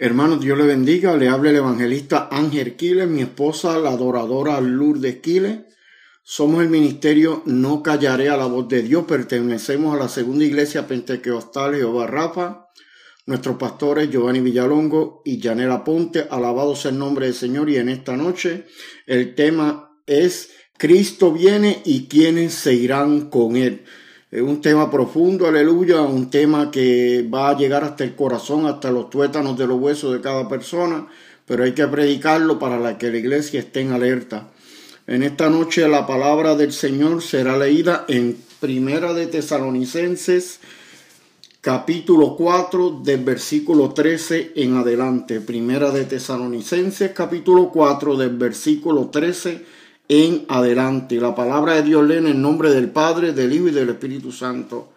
Hermanos, Dios le bendiga. Le habla el evangelista Ángel Quiles, mi esposa, la adoradora Lourdes Quiles. Somos el ministerio No Callaré a la Voz de Dios. Pertenecemos a la segunda iglesia pentecostal Jehová Rafa. Nuestros pastores Giovanni Villalongo y Yanela Ponte. Alabado sea el nombre del Señor. Y en esta noche el tema es Cristo viene y quienes se irán con él. Es un tema profundo, aleluya, un tema que va a llegar hasta el corazón, hasta los tuétanos de los huesos de cada persona, pero hay que predicarlo para que la iglesia esté en alerta. En esta noche la palabra del Señor será leída en Primera de Tesalonicenses, capítulo 4, del versículo 13 en adelante. Primera de Tesalonicenses, capítulo 4, del versículo 13 en adelante. La palabra de Dios lee en el nombre del Padre, del Hijo y del Espíritu Santo.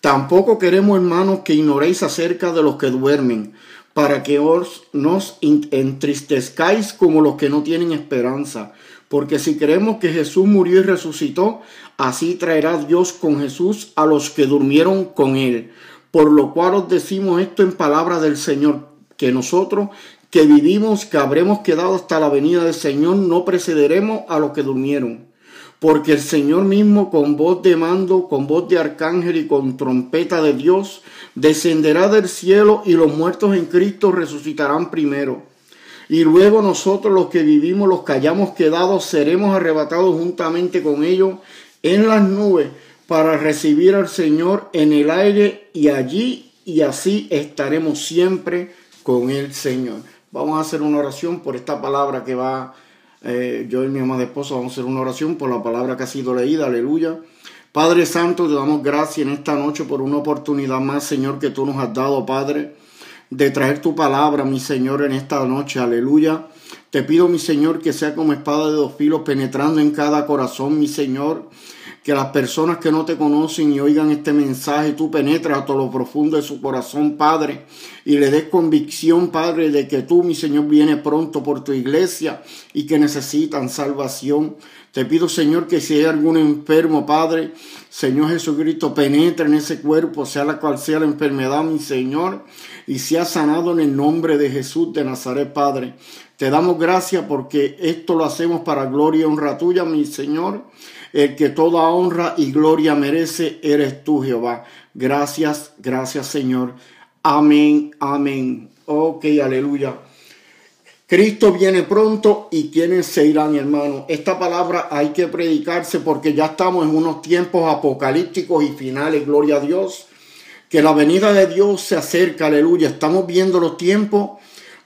Tampoco queremos, hermanos, que ignoréis acerca de los que duermen, para que os nos entristezcáis como los que no tienen esperanza. Porque si creemos que Jesús murió y resucitó, así traerá Dios con Jesús a los que durmieron con él. Por lo cual os decimos esto en palabra del Señor, que nosotros que vivimos, que habremos quedado hasta la venida del Señor, no precederemos a los que durmieron. Porque el Señor mismo con voz de mando, con voz de arcángel y con trompeta de Dios, descenderá del cielo y los muertos en Cristo resucitarán primero. Y luego nosotros los que vivimos, los que hayamos quedado, seremos arrebatados juntamente con ellos en las nubes para recibir al Señor en el aire y allí y así estaremos siempre con el Señor. Vamos a hacer una oración por esta palabra que va, eh, yo y mi amada esposa vamos a hacer una oración por la palabra que ha sido leída, aleluya. Padre Santo, te damos gracias en esta noche por una oportunidad más, Señor, que tú nos has dado, Padre, de traer tu palabra, mi Señor, en esta noche, aleluya. Te pido, mi Señor, que sea como espada de dos filos penetrando en cada corazón, mi Señor que las personas que no te conocen y oigan este mensaje, tú penetras a todo lo profundo de su corazón, Padre, y le des convicción, Padre, de que tú, mi Señor, vienes pronto por tu iglesia y que necesitan salvación. Te pido, Señor, que si hay algún enfermo, Padre, Señor Jesucristo, penetra en ese cuerpo, sea la cual sea la enfermedad, mi Señor, y sea sanado en el nombre de Jesús de Nazaret, Padre. Te damos gracias porque esto lo hacemos para gloria y honra tuya, mi Señor. El que toda honra y gloria merece eres tú, Jehová. Gracias, gracias, Señor. Amén, amén. Ok, aleluya. Cristo viene pronto y quienes se irán, hermano. Esta palabra hay que predicarse porque ya estamos en unos tiempos apocalípticos y finales, gloria a Dios. Que la venida de Dios se acerca, aleluya. Estamos viendo los tiempos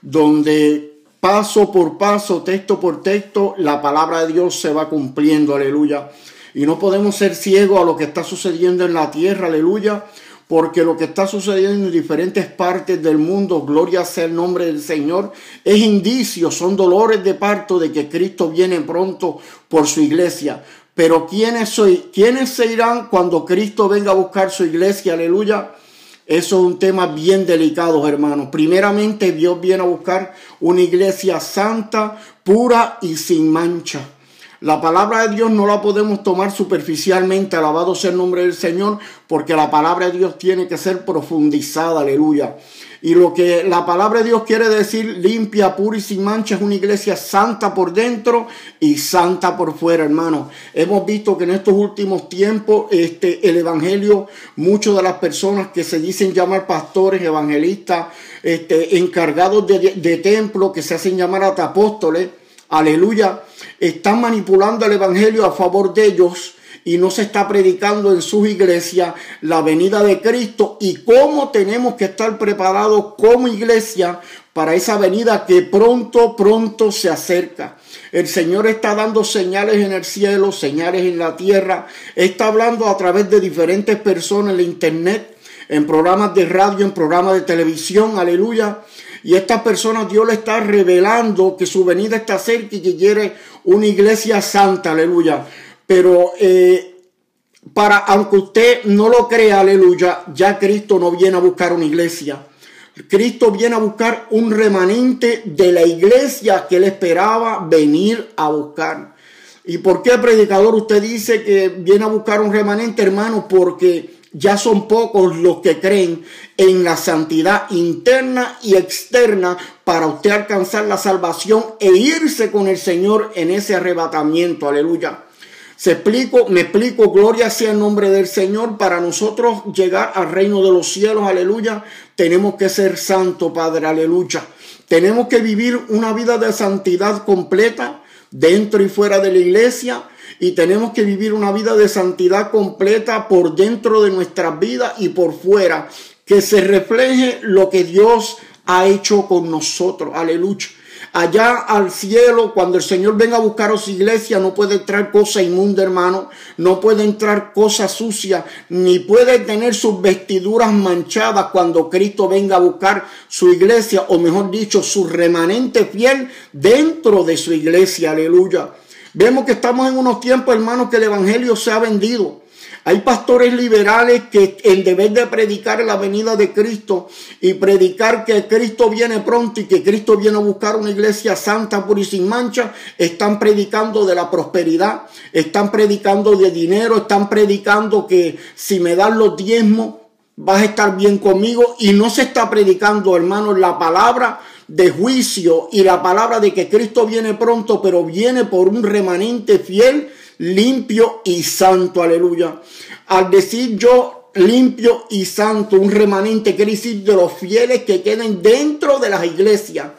donde paso por paso, texto por texto, la palabra de Dios se va cumpliendo, aleluya. Y no podemos ser ciegos a lo que está sucediendo en la tierra, aleluya, porque lo que está sucediendo en diferentes partes del mundo, gloria sea el nombre del Señor, es indicio, son dolores de parto de que Cristo viene pronto por su iglesia. Pero ¿quiénes, soy? ¿quiénes se irán cuando Cristo venga a buscar su iglesia? Aleluya. Eso es un tema bien delicado, hermanos. Primeramente, Dios viene a buscar una iglesia santa, pura y sin mancha. La palabra de Dios no la podemos tomar superficialmente, alabado sea el nombre del Señor, porque la palabra de Dios tiene que ser profundizada, aleluya. Y lo que la palabra de Dios quiere decir, limpia, pura y sin mancha, es una iglesia santa por dentro y santa por fuera, hermano. Hemos visto que en estos últimos tiempos, este, el evangelio, muchas de las personas que se dicen llamar pastores, evangelistas, este, encargados de, de templo, que se hacen llamar hasta apóstoles, aleluya, están manipulando el evangelio a favor de ellos y no se está predicando en sus iglesias la venida de Cristo. Y cómo tenemos que estar preparados como iglesia para esa venida que pronto, pronto se acerca. El Señor está dando señales en el cielo, señales en la tierra, está hablando a través de diferentes personas en la internet, en programas de radio, en programas de televisión, aleluya. Y estas personas Dios le está revelando que su venida está cerca y que quiere una iglesia santa, aleluya. Pero eh, para, aunque usted no lo crea, aleluya, ya Cristo no viene a buscar una iglesia. Cristo viene a buscar un remanente de la iglesia que él esperaba venir a buscar. ¿Y por qué, predicador, usted dice que viene a buscar un remanente, hermano? Porque ya son pocos los que creen en la santidad interna y externa para usted alcanzar la salvación e irse con el Señor en ese arrebatamiento. Aleluya. Se explico, me explico, gloria sea el nombre del Señor. Para nosotros llegar al reino de los cielos, aleluya, tenemos que ser santo, Padre, aleluya. Tenemos que vivir una vida de santidad completa dentro y fuera de la iglesia y tenemos que vivir una vida de santidad completa por dentro de nuestras vidas y por fuera, que se refleje lo que Dios ha hecho con nosotros. Aleluya. Allá al cielo, cuando el Señor venga a buscar a su iglesia, no puede entrar cosa inmunda, hermano. No puede entrar cosa sucia, ni puede tener sus vestiduras manchadas cuando Cristo venga a buscar su iglesia, o mejor dicho, su remanente fiel dentro de su iglesia. Aleluya. Vemos que estamos en unos tiempos, hermanos, que el Evangelio se ha vendido. Hay pastores liberales que en deber de predicar la venida de Cristo y predicar que Cristo viene pronto y que Cristo viene a buscar una iglesia santa, pura y sin mancha, están predicando de la prosperidad, están predicando de dinero, están predicando que si me dan los diezmos vas a estar bien conmigo y no se está predicando, hermanos, la palabra de juicio y la palabra de que Cristo viene pronto, pero viene por un remanente fiel, limpio y santo. Aleluya. Al decir yo limpio y santo, un remanente quiere decir de los fieles que queden dentro de las iglesias,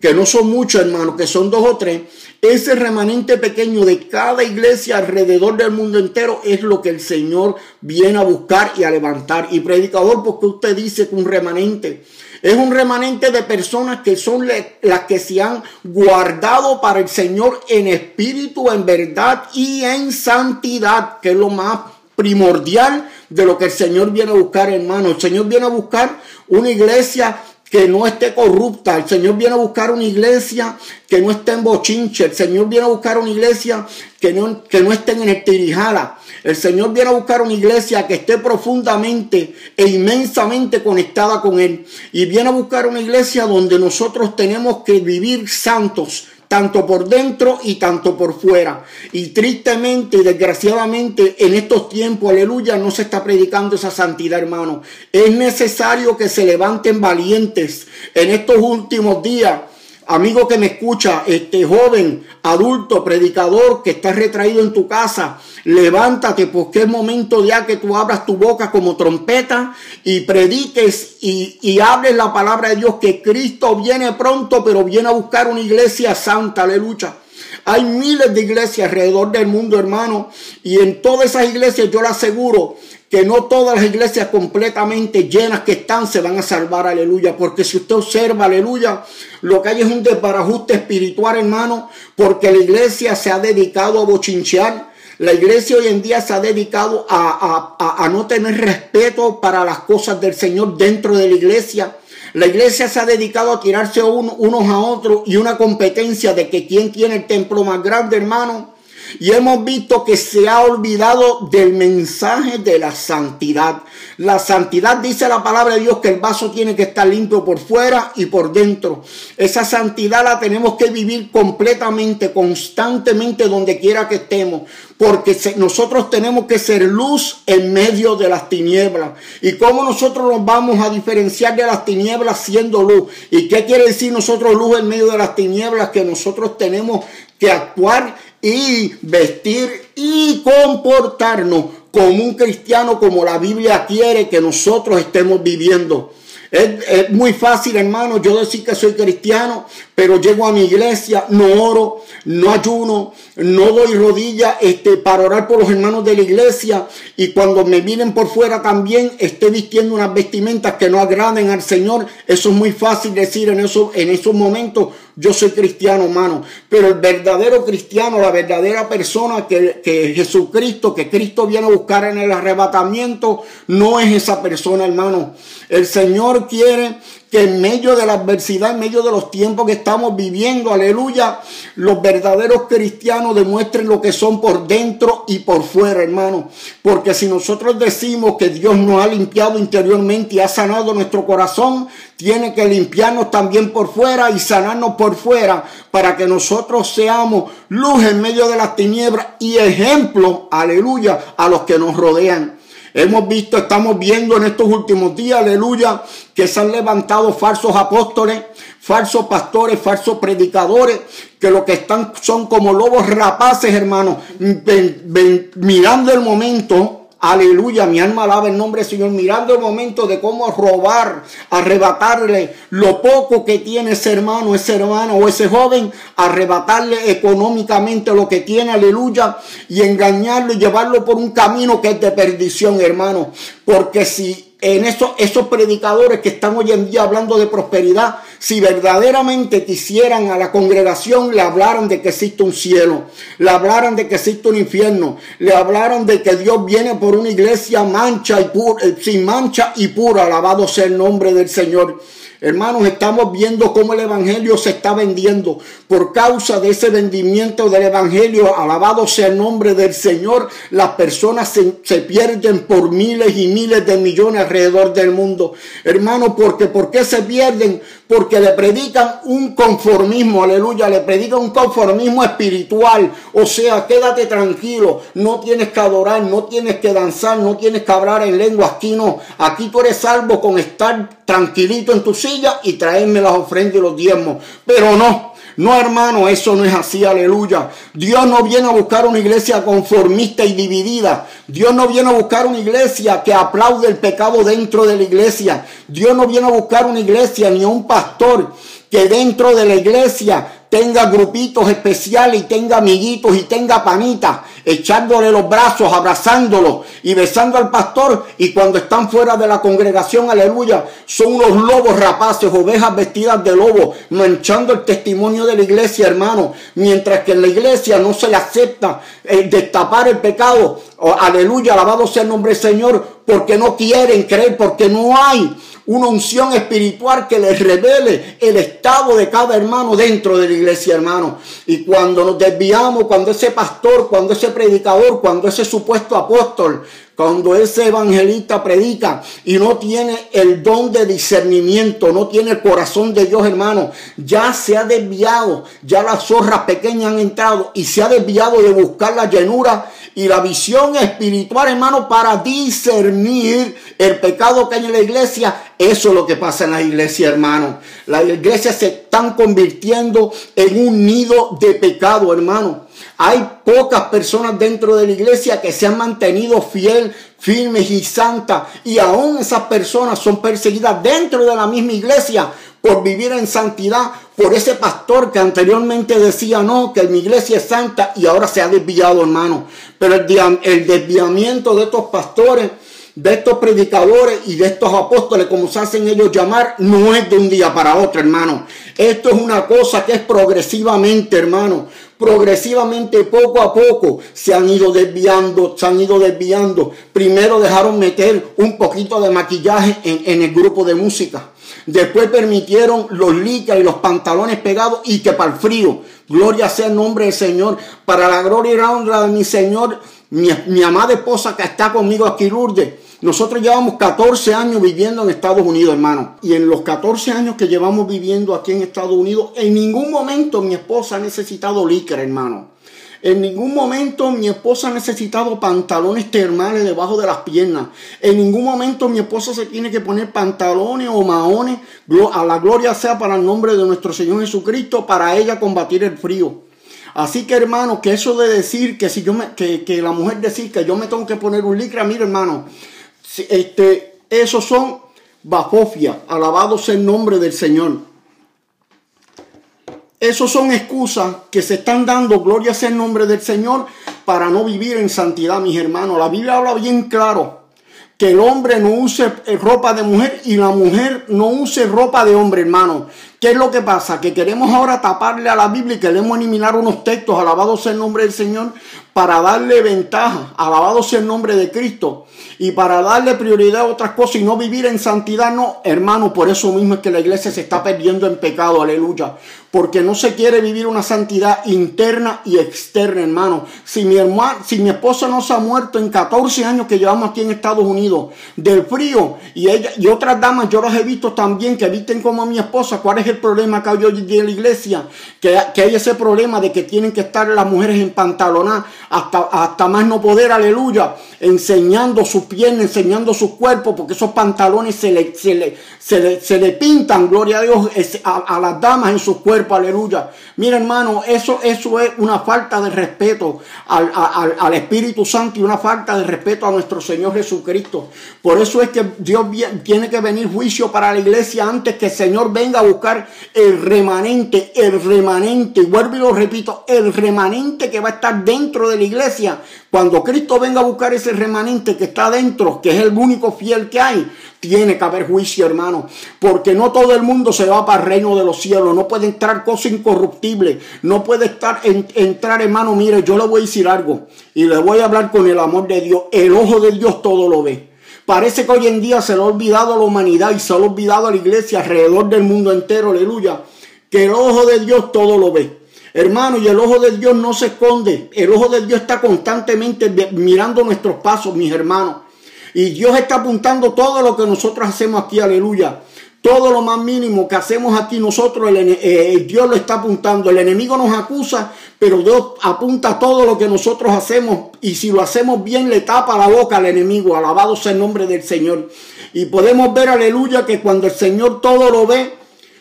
que no son muchos hermanos, que son dos o tres, ese remanente pequeño de cada iglesia alrededor del mundo entero es lo que el Señor viene a buscar y a levantar. Y predicador, porque usted dice que un remanente es un remanente de personas que son las que se han guardado para el Señor en espíritu, en verdad y en santidad, que es lo más primordial de lo que el Señor viene a buscar, hermano. El Señor viene a buscar una iglesia que no esté corrupta. El Señor viene a buscar una iglesia que no esté en bochinche. El Señor viene a buscar una iglesia que no, que no esté en el. El Señor viene a buscar una iglesia que esté profundamente e inmensamente conectada con Él. Y viene a buscar una iglesia donde nosotros tenemos que vivir santos, tanto por dentro y tanto por fuera. Y tristemente y desgraciadamente en estos tiempos, aleluya, no se está predicando esa santidad, hermano. Es necesario que se levanten valientes en estos últimos días amigo que me escucha, este joven, adulto, predicador que está retraído en tu casa, levántate porque es momento ya que tú abras tu boca como trompeta y prediques y, y hables la palabra de Dios que Cristo viene pronto, pero viene a buscar una iglesia santa, aleluya. Hay miles de iglesias alrededor del mundo, hermano, y en todas esas iglesias yo le aseguro que no todas las iglesias completamente llenas que están se van a salvar, aleluya. Porque si usted observa, aleluya, lo que hay es un desbarajuste espiritual, hermano, porque la iglesia se ha dedicado a bochinchear. La iglesia hoy en día se ha dedicado a, a, a no tener respeto para las cosas del Señor dentro de la iglesia. La iglesia se ha dedicado a tirarse unos a otros y una competencia de que quién tiene el templo más grande, hermano. Y hemos visto que se ha olvidado del mensaje de la santidad. La santidad dice la palabra de Dios que el vaso tiene que estar limpio por fuera y por dentro. Esa santidad la tenemos que vivir completamente, constantemente, donde quiera que estemos. Porque nosotros tenemos que ser luz en medio de las tinieblas. ¿Y cómo nosotros nos vamos a diferenciar de las tinieblas siendo luz? ¿Y qué quiere decir nosotros luz en medio de las tinieblas? Que nosotros tenemos que actuar y vestir y comportarnos como un cristiano como la Biblia quiere que nosotros estemos viviendo. Es, muy fácil, hermano, yo decir que soy cristiano, pero llego a mi iglesia, no oro, no ayuno, no doy rodillas este, para orar por los hermanos de la iglesia y cuando me miren por fuera también esté vistiendo unas vestimentas que no agraden al Señor. Eso es muy fácil decir en, eso, en esos momentos, yo soy cristiano, hermano. Pero el verdadero cristiano, la verdadera persona que, que Jesucristo, que Cristo viene a buscar en el arrebatamiento, no es esa persona, hermano. El Señor quiere que en medio de la adversidad, en medio de los tiempos que estamos viviendo, aleluya, los verdaderos cristianos demuestren lo que son por dentro y por fuera, hermano. Porque si nosotros decimos que Dios nos ha limpiado interiormente y ha sanado nuestro corazón, tiene que limpiarnos también por fuera y sanarnos por fuera para que nosotros seamos luz en medio de las tinieblas y ejemplo, aleluya, a los que nos rodean. Hemos visto, estamos viendo en estos últimos días, aleluya, que se han levantado falsos apóstoles, falsos pastores, falsos predicadores, que lo que están son como lobos rapaces, hermano, mirando el momento Aleluya, mi alma alaba el nombre del Señor, mirando el momento de cómo robar, arrebatarle lo poco que tiene ese hermano, ese hermano o ese joven, arrebatarle económicamente lo que tiene, aleluya, y engañarlo y llevarlo por un camino que es de perdición, hermano. Porque si en esos, esos predicadores que están hoy en día hablando de prosperidad, si verdaderamente quisieran a la congregación, le hablaran de que existe un cielo, le hablaran de que existe un infierno, le hablaran de que Dios viene por una iglesia mancha y pura, eh, sin mancha y pura, alabado sea el nombre del Señor. Hermanos, estamos viendo cómo el Evangelio se está vendiendo. Por causa de ese vendimiento del Evangelio, alabado sea el nombre del Señor, las personas se, pierden por miles y miles de millones alrededor del mundo. Hermanos, porque ¿por qué se pierden? Porque le predican un conformismo, aleluya, le predican un conformismo espiritual. O sea, quédate tranquilo, no tienes que adorar, no tienes que danzar, no tienes que hablar en lengua. Aquí no, aquí tú eres salvo con estar tranquilito en tu silla y traerme las ofrendas y los diezmos. Pero no, no hermano, eso no es así, aleluya. Dios no viene a buscar una iglesia conformista y dividida. Dios no viene a buscar una iglesia que aplaude el pecado dentro de la iglesia. Dios no viene a buscar una iglesia ni un pastor que dentro de la iglesia tenga grupitos especiales y tenga amiguitos y tenga panitas, echándole los brazos, abrazándolo y besando al pastor. Y cuando están fuera de la congregación, aleluya, son unos lobos rapaces, ovejas vestidas de lobo, manchando el testimonio de la iglesia, hermano. Mientras que en la iglesia no se le acepta eh, destapar el pecado. Aleluya, alabado sea el nombre del Señor, porque no quieren creer, porque no hay una unción espiritual que les revele el estado de cada hermano dentro de la iglesia, hermano. Y cuando nos desviamos, cuando ese pastor, cuando ese predicador, cuando ese supuesto apóstol cuando ese evangelista predica y no tiene el don de discernimiento, no tiene el corazón de Dios, hermano, ya se ha desviado, ya las zorras pequeñas han entrado y se ha desviado de buscar la llenura y la visión espiritual, hermano, para discernir el pecado que hay en la iglesia. Eso es lo que pasa en la iglesia, hermano. Las iglesias se están convirtiendo en un nido de pecado, hermano. Hay pocas personas dentro de la iglesia que se han mantenido fiel, firmes y santas. Y aún esas personas son perseguidas dentro de la misma iglesia por vivir en santidad, por ese pastor que anteriormente decía no, que mi iglesia es santa y ahora se ha desviado, hermano. Pero el, el desviamiento de estos pastores de estos predicadores y de estos apóstoles, como se hacen ellos llamar, no es de un día para otro, hermano. Esto es una cosa que es progresivamente, hermano. Progresivamente, poco a poco, se han ido desviando, se han ido desviando. Primero dejaron meter un poquito de maquillaje en, el grupo de música. Después permitieron los licas y los pantalones pegados y que para el frío. Gloria sea el nombre del Señor. Para la gloria y la honra de mi Señor, mi, mi amada esposa que está conmigo aquí, Lourdes nosotros llevamos 14 años viviendo en Estados Unidos, hermano. Y en los 14 años que llevamos viviendo aquí en Estados Unidos, en ningún momento mi esposa ha necesitado licra, hermano. En ningún momento mi esposa ha necesitado pantalones termales debajo de las piernas. En ningún momento mi esposa se tiene que poner pantalones o maones. A la gloria sea para el nombre de nuestro Señor Jesucristo, para ella combatir el frío. Así que hermano, que eso de decir que si yo me, que, la mujer decir que yo me tengo que poner un licra, mire hermano, este, esos son bafofia, alabados el nombre del Señor. Esos son excusas que se están dando, gloria sea el nombre del Señor, para no vivir en santidad, mis hermanos. La Biblia habla bien claro que el hombre no use ropa de mujer y la mujer no use ropa de hombre, hermano. ¿Qué es lo que pasa? Que queremos ahora taparle a la Biblia y queremos eliminar unos textos, alabado sea el nombre del Señor, para darle ventaja, alabado sea el nombre de Cristo, y para darle prioridad a otras cosas y no vivir en santidad, no, hermano, por eso mismo es que la iglesia se está perdiendo en pecado, aleluya. porque no se quiere vivir una santidad interna y externa, hermano. Si mi hermano, si mi esposa no se ha muerto en 14 años que llevamos aquí en Estados Unidos del frío y ella y otras damas, yo las he visto también que visten como mi esposa. ¿Cuál es el problema hay hoy en la iglesia? Que, que hay ese problema de que tienen que estar las mujeres en pantaloná hasta, hasta más no poder, aleluya, enseñando sus piernas, enseñando sus cuerpos, porque esos pantalones se le, se le, se le, pintan, gloria a Dios, a, las damas en sus cuerpos aleluya. Mira hermano, eso, eso es una falta de respeto al, al, Espíritu Santo y una falta de respeto a nuestro Señor Jesucristo. Por eso es que Dios tiene que venir juicio para la iglesia antes que el Señor venga a buscar el remanente, el remanente, vuelvo y lo repito, el remanente que va a estar dentro de la iglesia. Cuando Cristo venga a buscar ese remanente que está dentro, que es el único fiel que hay, tiene que haber juicio, hermano, porque no todo el mundo se va para el reino de los cielos, no puede entrar cosa incorruptible, no puede estar entrar, hermano, mire, yo le voy a decir algo y le voy a hablar con el amor de Dios, el ojo de Dios todo lo ve. Parece que hoy en día se le ha olvidado a la humanidad y se le ha olvidado a la iglesia alrededor del mundo entero, aleluya, que el ojo de Dios todo lo ve. Hermano, y el ojo de Dios no se esconde. El ojo de Dios está constantemente mirando nuestros pasos, mis hermanos. Y Dios está apuntando todo lo que nosotros hacemos aquí, aleluya. Todo lo más mínimo que hacemos aquí nosotros, el, eh, Dios lo está apuntando. El enemigo nos acusa, pero Dios apunta todo lo que nosotros hacemos. Y si lo hacemos bien, le tapa la boca al enemigo. Alabado sea el nombre del Señor. Y podemos ver, aleluya, que cuando el Señor todo lo ve,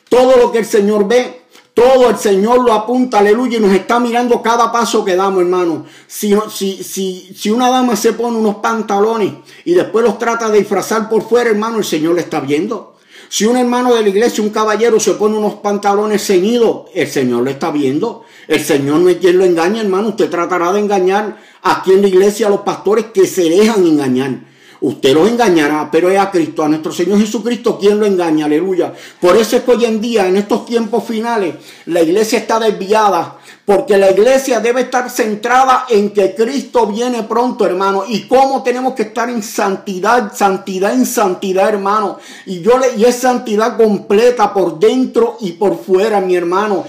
todo lo que el Señor ve, todo el Señor lo apunta, aleluya, y nos está mirando cada paso que damos, hermano. Si, si, si, si una dama se pone unos pantalones y después los trata de disfrazar por fuera, hermano, el Señor le está viendo. Si un hermano de la iglesia, un caballero, se pone unos pantalones ceñidos, el Señor lo está viendo. El Señor no es quien lo engaña, hermano. Usted tratará de engañar aquí en la iglesia a los pastores que se dejan engañar. Usted los engañará, pero es a Cristo, a nuestro Señor Jesucristo quien lo engaña, aleluya. Por eso es que hoy en día, en estos tiempos finales, la iglesia está desviada, porque la iglesia debe estar centrada en que Cristo viene pronto, hermano, y cómo tenemos que estar en santidad, santidad en santidad, hermano. Y yo le, y es santidad completa por dentro y por fuera, mi hermano.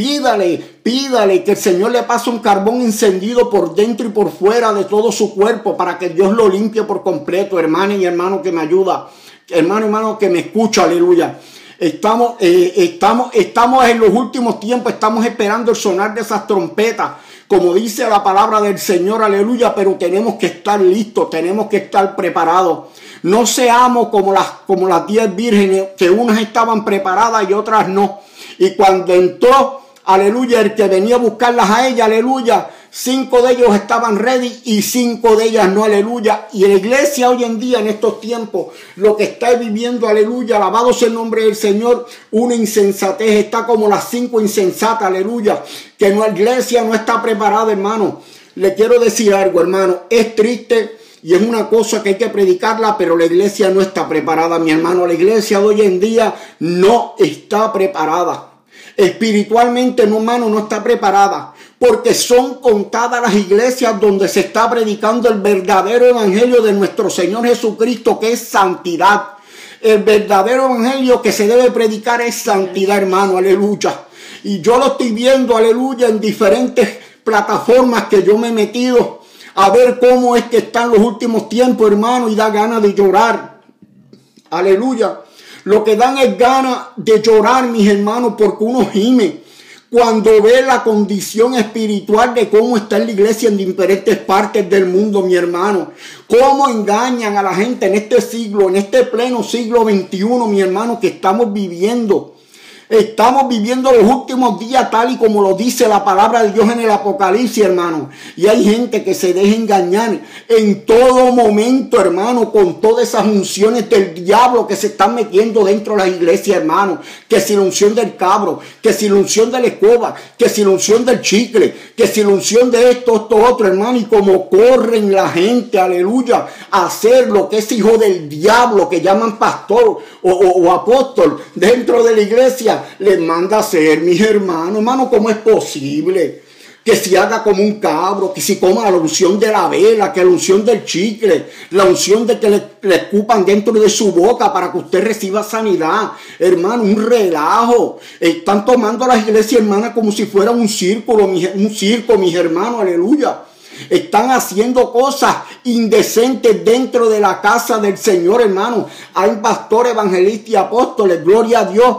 Pídale, pídale que el Señor le pase un carbón encendido por dentro y por fuera de todo su cuerpo para que Dios lo limpie por completo, hermano y hermano que me ayuda, hermano, hermano que me escucha, aleluya. Estamos, eh, estamos, estamos en los últimos tiempos, estamos esperando el sonar de esas trompetas, como dice la palabra del Señor, aleluya, pero tenemos que estar listos, tenemos que estar preparados. No seamos como las, como las diez vírgenes, que unas estaban preparadas y otras no. Y cuando entró, aleluya, el que venía a buscarlas a ella, aleluya, cinco de ellos estaban ready y cinco de ellas no, aleluya. Y la iglesia hoy en día, en estos tiempos, lo que está viviendo, aleluya, alabado sea el nombre del Señor, una insensatez, está como las cinco insensatas, aleluya, que la iglesia no está preparada, hermano. Le quiero decir algo, hermano, es triste y es una cosa que hay que predicarla, pero la iglesia no está preparada, mi hermano. La iglesia hoy en día no está preparada. Espiritualmente, no, hermano, no está preparada. Porque son contadas las iglesias donde se está predicando el verdadero evangelio de nuestro Señor Jesucristo, que es santidad. El verdadero evangelio que se debe predicar es santidad, hermano. Aleluya. Y yo lo estoy viendo, aleluya, en diferentes plataformas que yo me he metido a ver cómo es que están los últimos tiempos, hermano, y da ganas de llorar. Aleluya. Lo que dan es ganas de llorar, mis hermanos, porque uno gime cuando ve la condición espiritual de cómo está la iglesia en diferentes partes del mundo, mi hermano. Cómo engañan a la gente en este siglo, en este pleno siglo XXI, mi hermano, que estamos viviendo. Estamos viviendo los últimos días tal y como lo dice la palabra de Dios en el Apocalipsis, hermano. Y hay gente que se deja engañar en todo momento, hermano, con todas esas unciones del diablo que se están metiendo dentro de la iglesia, hermano. Que si la unción del cabro, que si la unción de la escoba, que si unción del chicle, que si la unción de esto, esto, otro, hermano. Y como corren la gente, aleluya, a hacer lo que es hijo del diablo, que llaman pastor o apóstol dentro de la iglesia les manda a hacer, mis hermanos. Hermano, ¿cómo es posible? que si haga como un cabro, que si coma la unción de la vela, que la unción del chicle, la unción de que le, le escupan dentro de su boca para que usted reciba sanidad. Hermano, un relajo. Están tomando las iglesias hermanas como si fuera un círculo, un circo, mis hermanos, aleluya. Están haciendo cosas indecentes dentro de la casa del Señor, hermano. Hay pastores, evangelistas y apóstoles, gloria a Dios,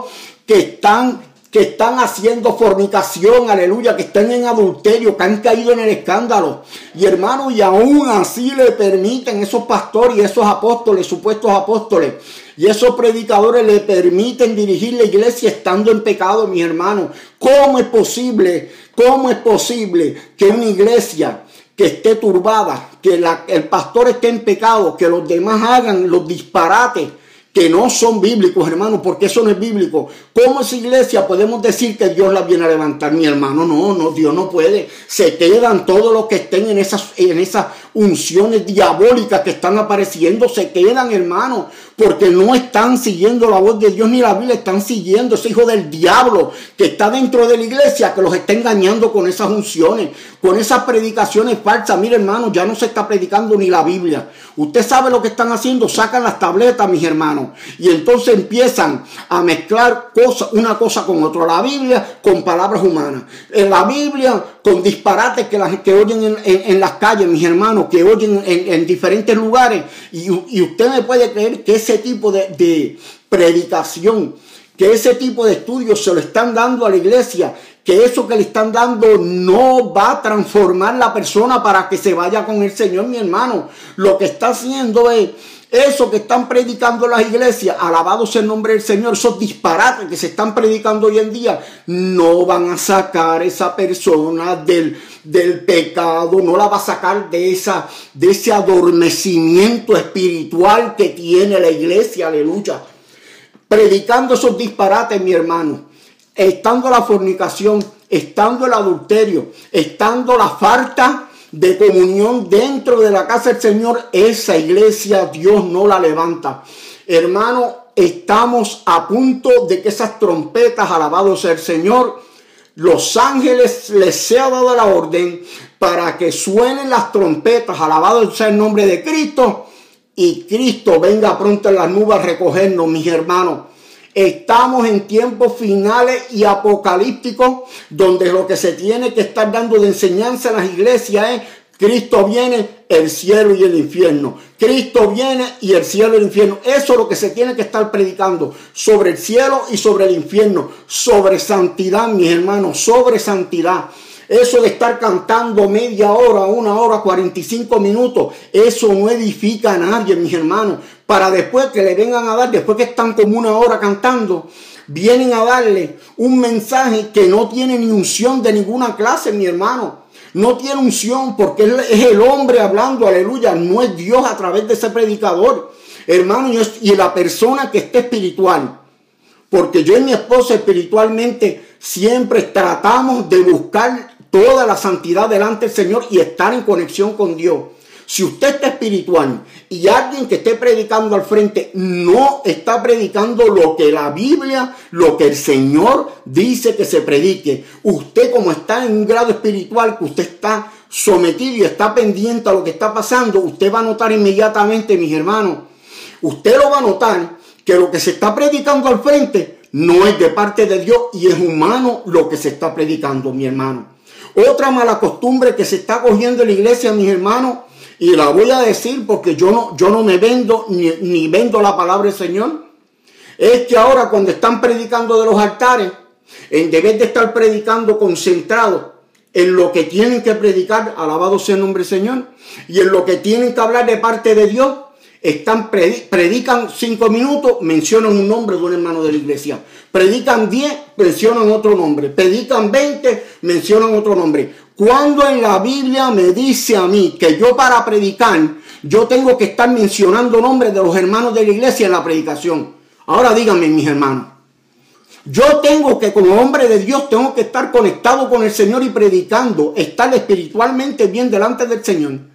que están que están haciendo fornicación, aleluya, que están en adulterio, que han caído en el escándalo. Y hermano, y aún así le permiten esos pastores y esos apóstoles, supuestos apóstoles, y esos predicadores le permiten dirigir la iglesia estando en pecado, mis hermanos. ¿Cómo es posible? ¿Cómo es posible que una iglesia que esté turbada, que el pastor esté en pecado, que los demás hagan los disparates que no son bíblicos, hermano, porque eso no es bíblico. ¿Cómo esa iglesia podemos decir que Dios la viene a levantar, mi hermano? No, no, Dios no puede. Se quedan todos los que estén en esas, en esas unciones diabólicas que están apareciendo, se quedan, hermano, porque no están siguiendo la voz de Dios ni la Biblia, están siguiendo ese hijo del diablo que está dentro de la iglesia, que los está engañando con esas unciones, con esas predicaciones falsas. Mire, hermano, ya no se está predicando ni la Biblia. Usted sabe lo que están haciendo, sacan las tabletas, mis hermanos, y entonces empiezan a mezclar cosas, una cosa con otra. La Biblia con palabras humanas. En la Biblia con disparates que, la, que oyen en, las calles, mis hermanos, que oyen en, diferentes lugares. Y, usted me puede creer que ese tipo de, de predicación, que ese tipo de estudios se lo están dando a la iglesia que eso que le están dando no va a transformar la persona para que se vaya con el Señor, mi hermano. Lo que está haciendo es eso que están predicando las iglesias, alabado sea el nombre del Señor, esos disparates que se están predicando hoy en día, no van a sacar esa persona del, del pecado, no la va a sacar de, esa, de ese adormecimiento espiritual que tiene la iglesia, aleluya. Predicando esos disparates, mi hermano, estando la fornicación, estando el adulterio, estando la falta de comunión dentro de la casa del Señor, esa iglesia Dios no la levanta. Hermano, estamos a punto de que esas trompetas, alabado sea el Señor, los ángeles les sea dado la orden para que suenen las trompetas, alabado sea el nombre de Cristo, y Cristo venga pronto en las nubes a recogernos, mis hermanos. Estamos en tiempos finales y apocalípticos donde lo que se tiene que estar dando de enseñanza en las iglesias es Cristo viene, el cielo y el infierno. Cristo viene y el cielo y el infierno. Eso es lo que se tiene que estar predicando sobre el cielo y sobre el infierno. Sobre santidad, mis hermanos, sobre santidad. Eso de estar cantando media hora, una hora, 45 minutos, eso no edifica a nadie, mis hermanos para después que le vengan a dar, después que están como una hora cantando, vienen a darle un mensaje que no tiene ni unción de ninguna clase, mi hermano. No tiene unción porque es el hombre hablando, aleluya, no es Dios a través de ese predicador. Hermano, y la persona que esté espiritual, porque yo y mi esposa espiritualmente siempre tratamos de buscar toda la santidad delante del Señor y estar en conexión con Dios. Si usted está espiritual y alguien que esté predicando al frente no está predicando lo que la Biblia, lo que el Señor dice que se predique, usted como está en un grado espiritual que usted está sometido y está pendiente a lo que está pasando, usted va a notar inmediatamente, mis hermanos, usted lo va a notar que lo que se está predicando al frente no es de parte de Dios y es humano lo que se está predicando, mi hermano. Otra mala costumbre que se está cogiendo en la iglesia, mis hermanos, y la voy a decir porque yo no, yo no me vendo ni, vendo la palabra del Señor. Es que ahora cuando están predicando de los altares, en vez de estar predicando concentrado en lo que tienen que predicar, alabado sea el nombre del Señor, y en lo que tienen que hablar de parte de Dios, están predican cinco minutos, mencionan un nombre de un hermano de la iglesia. Predican diez, mencionan otro nombre. Predican veinte, mencionan otro nombre. Cuando en la Biblia me dice a mí que yo para predicar, yo tengo que estar mencionando nombres de los hermanos de la iglesia en la predicación. Ahora díganme, mis hermanos. Yo tengo que, como hombre de Dios, tengo que estar conectado con el Señor y predicando, estar espiritualmente bien delante del Señor.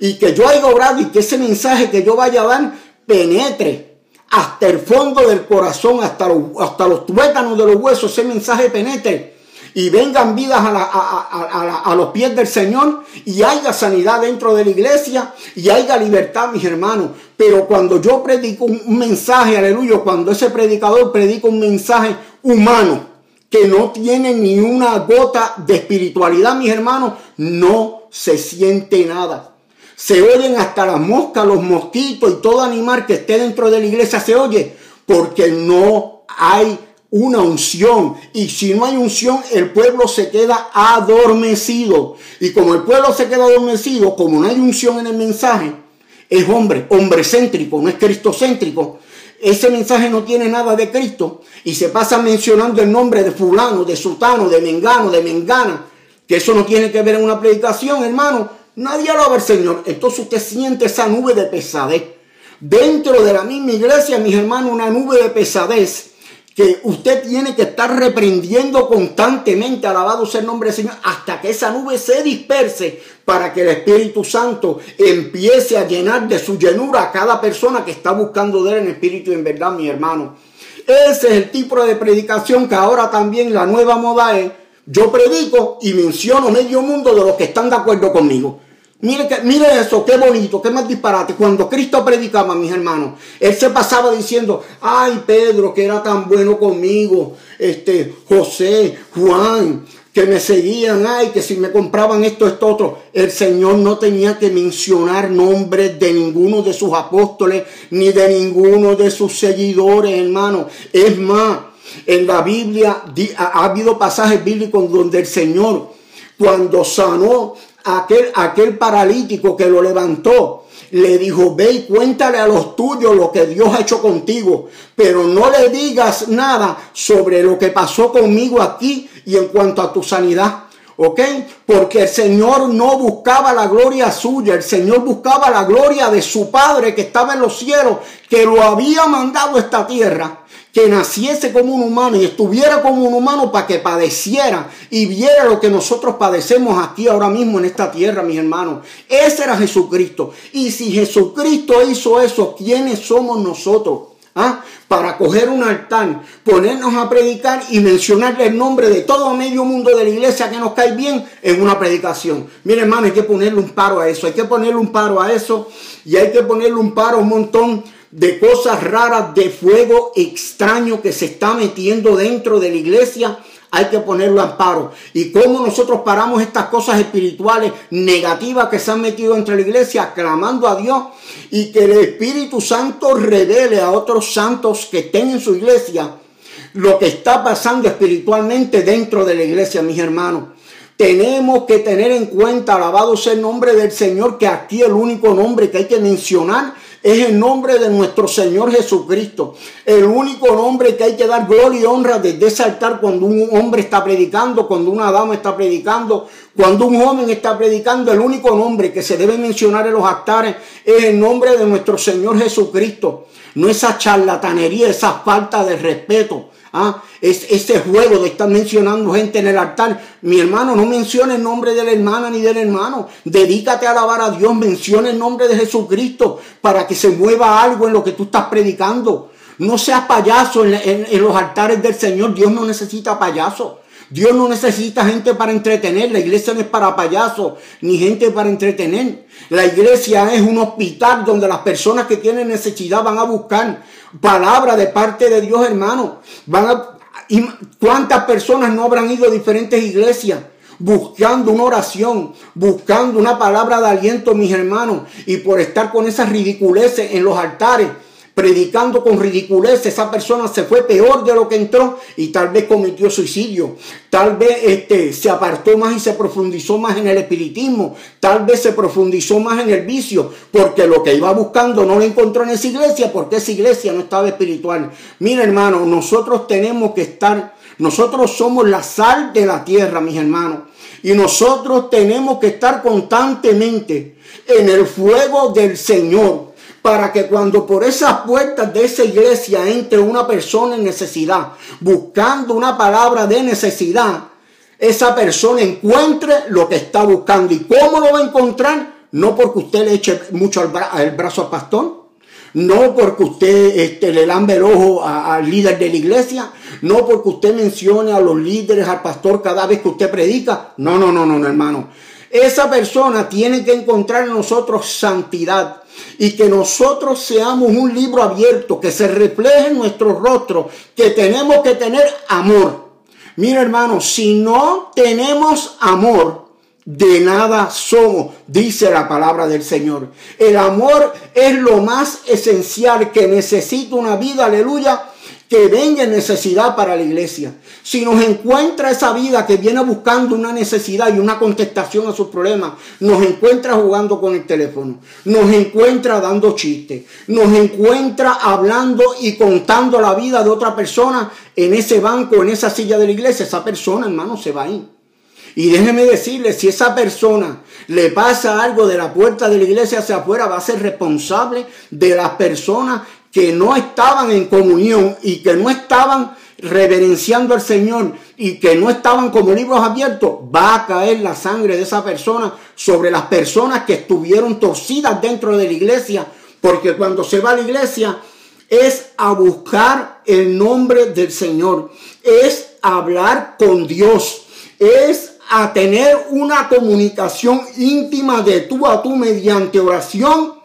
Y que yo haya obrado y que ese mensaje que yo vaya a dar penetre hasta el fondo del corazón, hasta los, hasta los tuétanos de los huesos, ese mensaje penetre y vengan vidas a, a, los pies del Señor y haya sanidad dentro de la iglesia y haya libertad, mis hermanos. Pero cuando yo predico un mensaje, aleluya, cuando ese predicador predica un mensaje humano que no tiene ni una gota de espiritualidad, mis hermanos, no se siente nada. Se oyen hasta las moscas, los mosquitos y todo animal que esté dentro de la iglesia se oye porque no hay una unción. Y si no hay unción, el pueblo se queda adormecido. Y como el pueblo se queda adormecido, como no hay unción en el mensaje, es hombre, hombre céntrico, no es cristocéntrico. Ese mensaje no tiene nada de Cristo y se pasa mencionando el nombre de fulano, de sultano, de mengano, de mengana, que eso no tiene que ver en una predicación, hermano. Nadie alaba al Señor. Entonces usted siente esa nube de pesadez dentro de la misma iglesia, mis hermanos, una nube de pesadez que usted tiene que estar reprendiendo constantemente, alabado sea el nombre del Señor, hasta que esa nube se disperse para que el Espíritu Santo empiece a llenar de su llenura a cada persona que está buscando de él en espíritu y en verdad, mi hermano. Ese es el tipo de predicación que ahora también la nueva moda es, yo predico y menciono medio mundo de los que están de acuerdo conmigo. Mire, que, mire eso, qué bonito, qué más disparate. Cuando Cristo predicaba, mis hermanos, Él se pasaba diciendo, ay Pedro, que era tan bueno conmigo, este, José, Juan, que me seguían, ay, que si me compraban esto, esto, otro. El Señor no tenía que mencionar nombres de ninguno de sus apóstoles, ni de ninguno de sus seguidores, hermano. Es más, en la Biblia ha habido pasajes bíblicos donde el Señor, cuando sanó aquel, aquel paralítico que lo levantó, le dijo, ve y cuéntale a los tuyos lo que Dios ha hecho contigo, pero no le digas nada sobre lo que pasó conmigo aquí y en cuanto a tu sanidad. ¿Ok? Porque el Señor no buscaba la gloria suya, el Señor buscaba la gloria de su Padre que estaba en los cielos, que lo había mandado a esta tierra que naciese como un humano y estuviera como un humano para que padeciera y viera lo que nosotros padecemos aquí ahora mismo en esta tierra, mis hermanos. Ese era Jesucristo. Y si Jesucristo hizo eso, ¿quiénes somos nosotros? ¿Ah? Para coger un altar, ponernos a predicar y mencionarle el nombre de todo medio mundo de la iglesia que nos cae bien en una predicación. Mire, hermano, hay que ponerle un paro a eso, hay que ponerle un paro a eso y hay que ponerle un paro a un montón de cosas raras, de fuego extraño que se está metiendo dentro de la iglesia, hay que ponerlo a paro. Y cómo nosotros paramos estas cosas espirituales negativas que se han metido entre la iglesia, clamando a Dios y que el Espíritu Santo revele a otros santos que estén en su iglesia lo que está pasando espiritualmente dentro de la iglesia, mis hermanos. Tenemos que tener en cuenta, alabado sea el nombre del Señor, que aquí el único nombre que hay que mencionar es el nombre de nuestro Señor Jesucristo. El único nombre que hay que dar gloria y honra desde ese altar cuando un hombre está predicando, cuando una dama está predicando, cuando un joven está predicando. El único nombre que se debe mencionar en los altares es el nombre de nuestro Señor Jesucristo. No esa charlatanería, esa falta de respeto. ¿Ah? Es ese juego de estar mencionando gente en el altar. Mi hermano, no mencione el nombre de la hermana ni del hermano. Dedícate a alabar a Dios. Menciona el nombre de Jesucristo para que se mueva algo en lo que tú estás predicando. No seas payaso en, en los altares del Señor. Dios no necesita payaso. Dios no necesita gente para entretener. La iglesia no es para payasos ni gente para entretener. La iglesia es un hospital donde las personas que tienen necesidad van a buscar palabra de parte de Dios, hermano. Van a, ¿Cuántas personas no habrán ido a diferentes iglesias? buscando una oración, buscando una palabra de aliento, mis hermanos, y por estar con esas ridiculeces en los altares, predicando con ridiculez, esa persona se fue peor de lo que entró y tal vez cometió suicidio. Tal vez este, se apartó más y se profundizó más en el espiritismo. Tal vez se profundizó más en el vicio porque lo que iba buscando no lo encontró en esa iglesia porque esa iglesia no estaba espiritual. Mira hermano, nosotros tenemos que estar, nosotros somos la sal de la tierra, mis hermanos. Y nosotros tenemos que estar constantemente en el fuego del Señor para que cuando por esas puertas de esa iglesia entre una persona en necesidad, buscando una palabra de necesidad, esa persona encuentre lo que está buscando. ¿Y cómo lo va a encontrar? No porque usted le eche mucho el, brazo al pastor, no porque usted este, le lambe el ojo al líder de la iglesia, no porque usted mencione a los líderes, al pastor cada vez que usted predica. No, no, no, no, no hermano. Esa persona tiene que encontrar en nosotros santidad y que nosotros seamos un libro abierto, que se refleje en nuestro rostro, que tenemos que tener amor. Mira hermano, si no tenemos amor, de nada somos, dice la palabra del Señor. El amor es lo más esencial que necesita una vida, aleluya, que venga en necesidad para la iglesia. Si nos encuentra esa vida que viene buscando una necesidad y una contestación a sus problemas, nos encuentra jugando con el teléfono, nos encuentra dando chistes, nos encuentra hablando y contando la vida de otra persona en ese banco, en esa silla de la iglesia, esa persona, hermano, se va ahí. Y déjeme decirle, si esa persona le pasa algo de la puerta de la iglesia hacia afuera, va a ser responsable de las personas que no estaban en comunión y que no estaban reverenciando al Señor y que no estaban como libros abiertos, va a caer la sangre de esa persona sobre las personas que estuvieron torcidas dentro de la iglesia, porque cuando se va a la iglesia es a buscar el nombre del Señor, es hablar con Dios, es a tener una comunicación íntima de tú a tú mediante oración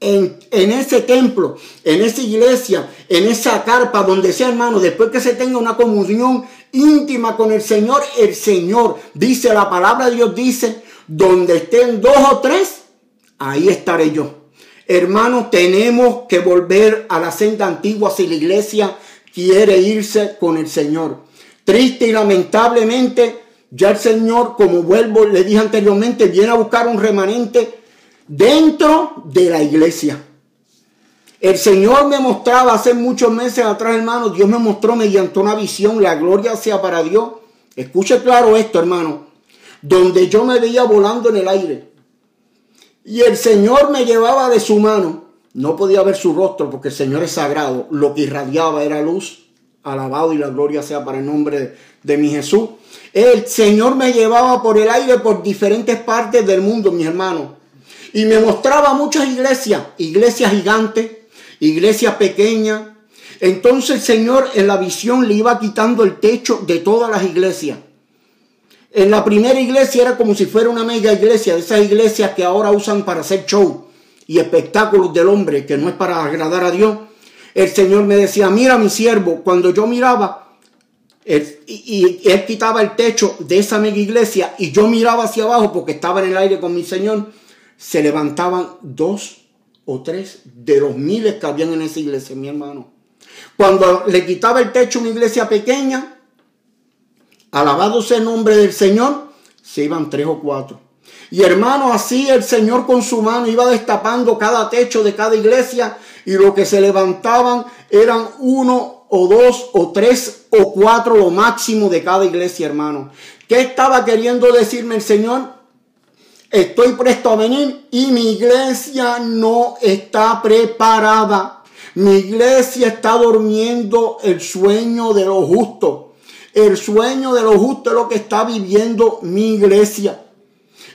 en, ese templo, en esa iglesia, en esa carpa, donde sea hermano, después que se tenga una comunión íntima con el Señor, el Señor, dice la palabra de Dios, dice, donde estén dos o tres, ahí estaré yo. Hermanos, tenemos que volver a la senda antigua si la iglesia quiere irse con el Señor. Triste y lamentablemente, ya el Señor, como vuelvo, le dije anteriormente, viene a buscar un remanente dentro de la iglesia. El Señor me mostraba hace muchos meses atrás, hermano, Dios me mostró mediante una visión, la gloria sea para Dios. Escuche claro esto, hermano, donde yo me veía volando en el aire y el Señor me llevaba de su mano. No podía ver su rostro porque el Señor es sagrado. Lo que irradiaba era luz. Alabado y la gloria sea para el nombre de, mi Jesús. El Señor me llevaba por el aire por diferentes partes del mundo, mis hermanos. Y me mostraba muchas iglesias, iglesias gigantes, iglesias pequeñas. Entonces el Señor en la visión le iba quitando el techo de todas las iglesias. En la primera iglesia era como si fuera una mega iglesia, de esas iglesias que ahora usan para hacer show y espectáculos del hombre, que no es para agradar a Dios. El Señor me decía, mira mi siervo, cuando yo miraba, y, él quitaba el techo de esa mega iglesia y yo miraba hacia abajo porque estaba en el aire con mi Señor se levantaban dos o tres de los miles que habían en esa iglesia, mi hermano. Cuando le quitaba el techo a una iglesia pequeña, alabado sea el nombre del Señor, se iban tres o cuatro. Y hermano, así el Señor con su mano iba destapando cada techo de cada iglesia y lo que se levantaban eran uno o dos o tres o cuatro lo máximo de cada iglesia, hermano. ¿Qué estaba queriendo decirme el Señor? Estoy presto a venir y mi iglesia no está preparada. Mi iglesia está durmiendo el sueño de lo justo. El sueño de lo justo es lo que está viviendo mi iglesia.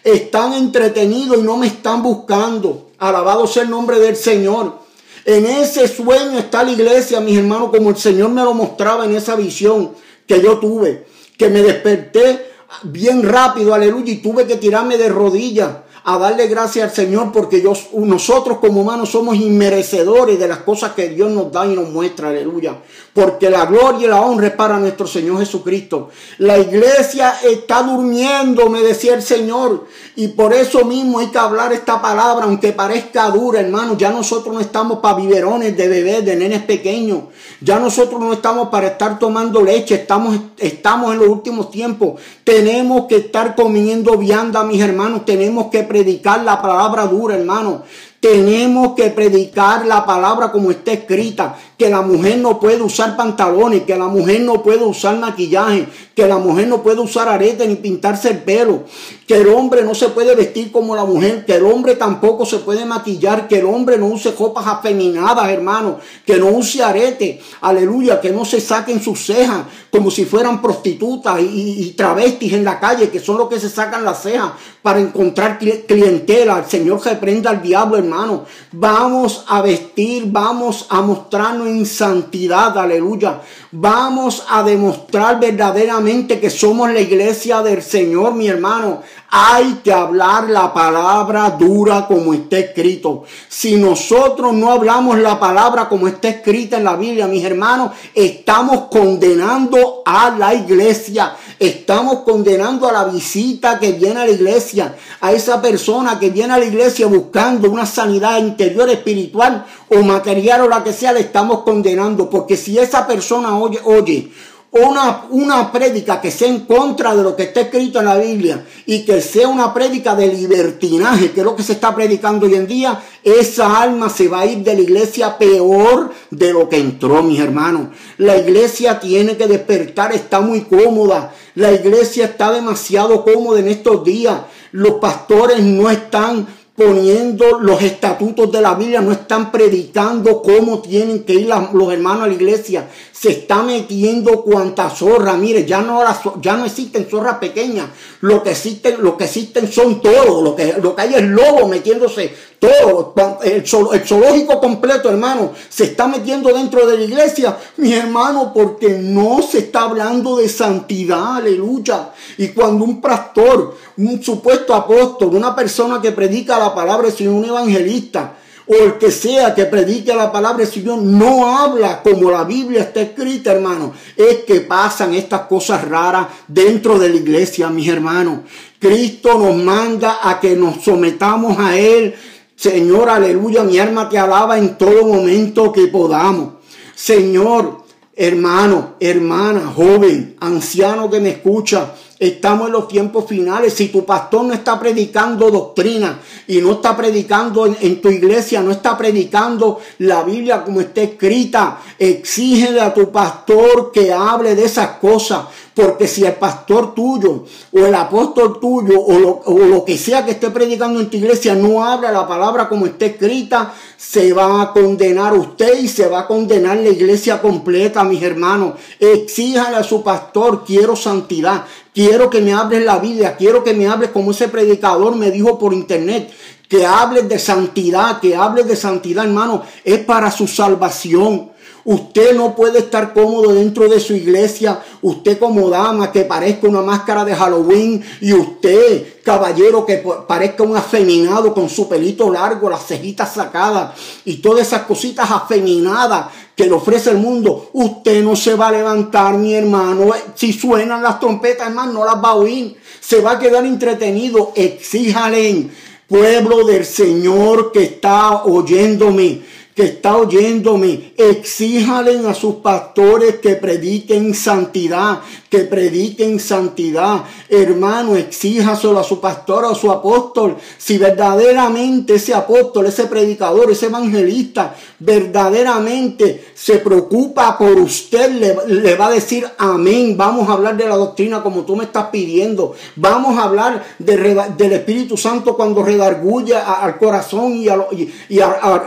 Están entretenidos y no me están buscando. Alabado sea el nombre del Señor. En ese sueño está la iglesia, mis hermanos, como el Señor me lo mostraba en esa visión que yo tuve. Que me desperté bien rápido, aleluya, y tuve que tirarme de rodillas a darle gracias al Señor porque yo, nosotros como humanos somos inmerecedores de las cosas que Dios nos da y nos muestra, aleluya. Porque la gloria y la honra es para nuestro Señor Jesucristo. La iglesia está durmiendo, me decía el Señor. Y por eso mismo hay que hablar esta palabra, aunque parezca dura, hermano. Ya nosotros no estamos para biberones de bebés, de nenes pequeños. Ya nosotros no estamos para estar tomando leche. Estamos, estamos en los últimos tiempos. Tenemos que estar comiendo vianda, mis hermanos. Tenemos que predicar la palabra dura, hermano. Tenemos que predicar la palabra como está escrita, que la mujer no puede usar pantalones, que la mujer no puede usar maquillaje, que la mujer no puede usar arete ni pintarse el pelo, que el hombre no se puede vestir como la mujer, que el hombre tampoco se puede maquillar, que el hombre no use copas afeminadas, hermano, que no use arete, aleluya, que no se saquen sus cejas como si fueran prostitutas y, travestis en la calle, que son los que se sacan las cejas para encontrar clientela. El Señor reprenda al diablo, hermano hermano. Vamos a vestir, vamos a mostrarnos en santidad, aleluya. Vamos a demostrar verdaderamente que somos la iglesia del Señor, mi hermano. Hay que hablar la palabra dura como está escrito. Si nosotros no hablamos la palabra como está escrita en la Biblia, mis hermanos, estamos condenando a la iglesia. Estamos condenando a la visita que viene a la iglesia, a esa persona que viene a la iglesia buscando una sanidad interior espiritual o material o la que sea, le estamos condenando. Porque si esa persona oye, oye una, una prédica que sea en contra de lo que está escrito en la Biblia y que sea una prédica de libertinaje, que es lo que se está predicando hoy en día, esa alma se va a ir de la iglesia peor de lo que entró, mis hermanos. La iglesia tiene que despertar, está muy cómoda. La iglesia está demasiado cómoda en estos días. Los pastores no están poniendo los estatutos de la Biblia, no están predicando cómo tienen que ir los hermanos a la iglesia. Se está metiendo cuanta zorra. Mire, ya no, ya no existen zorras pequeñas. Lo que existen, lo que existen son todos. Lo que, lo que hay es lobo metiéndose todo. El, zoológico completo, hermano, se está metiendo dentro de la iglesia, mi hermano, porque no se está hablando de santidad, aleluya. Y cuando un pastor, un supuesto apóstol, una persona que predica la palabra del Señor, un evangelista, o el que sea que predique la palabra del Señor, no habla como la Biblia está escrita, hermano. Es que pasan estas cosas raras dentro de la iglesia, mis hermanos. Cristo nos manda a que nos sometamos a Él. Señor, aleluya, mi alma te alaba en todo momento que podamos. Señor, hermano, hermana, joven, anciano que me escucha, Estamos en los tiempos finales. Si tu pastor no está predicando doctrina y no está predicando en, tu iglesia, no está predicando la Biblia como está escrita, exígele a tu pastor que hable de esas cosas. Porque si el pastor tuyo o el apóstol tuyo o lo, que sea que esté predicando en tu iglesia no habla la palabra como está escrita, se va a condenar usted y se va a condenar la iglesia completa, mis hermanos. Exíjale a su pastor, quiero santidad, quiero que me hables la Biblia, quiero que me hables como ese predicador me dijo por internet. Que hables de santidad, que hables de santidad, hermano, es para su salvación. Usted no puede estar cómodo dentro de su iglesia. Usted como dama que parezca una máscara de Halloween y usted, caballero, que parezca un afeminado con su pelito largo, las cejitas sacadas y todas esas cositas afeminadas que le ofrece el mundo. Usted no se va a levantar, mi hermano. Si suenan las trompetas, hermano, no las va a oír. Se va a quedar entretenido. Exíjale, pueblo del Señor que está oyéndome que está oyéndome, exíjalen a sus pastores que prediquen santidad, que prediquen santidad. Hermano, exíjaselo a su pastor o a su apóstol. Si verdaderamente ese apóstol, ese predicador, ese evangelista, verdaderamente se preocupa por usted, le, va a decir amén. Vamos a hablar de la doctrina como tú me estás pidiendo. Vamos a hablar del Espíritu Santo cuando redarguye al corazón y, a, y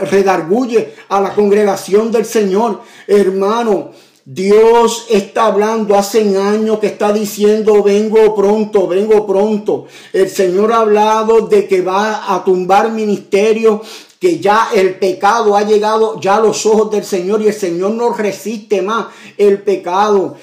redarguye a la congregación del Señor. Hermano, Dios está hablando hace años que está diciendo, vengo pronto, vengo pronto. El Señor ha hablado de que va a tumbar ministerio, que ya el pecado ha llegado ya a los ojos del Señor y el Señor no resiste más el pecado.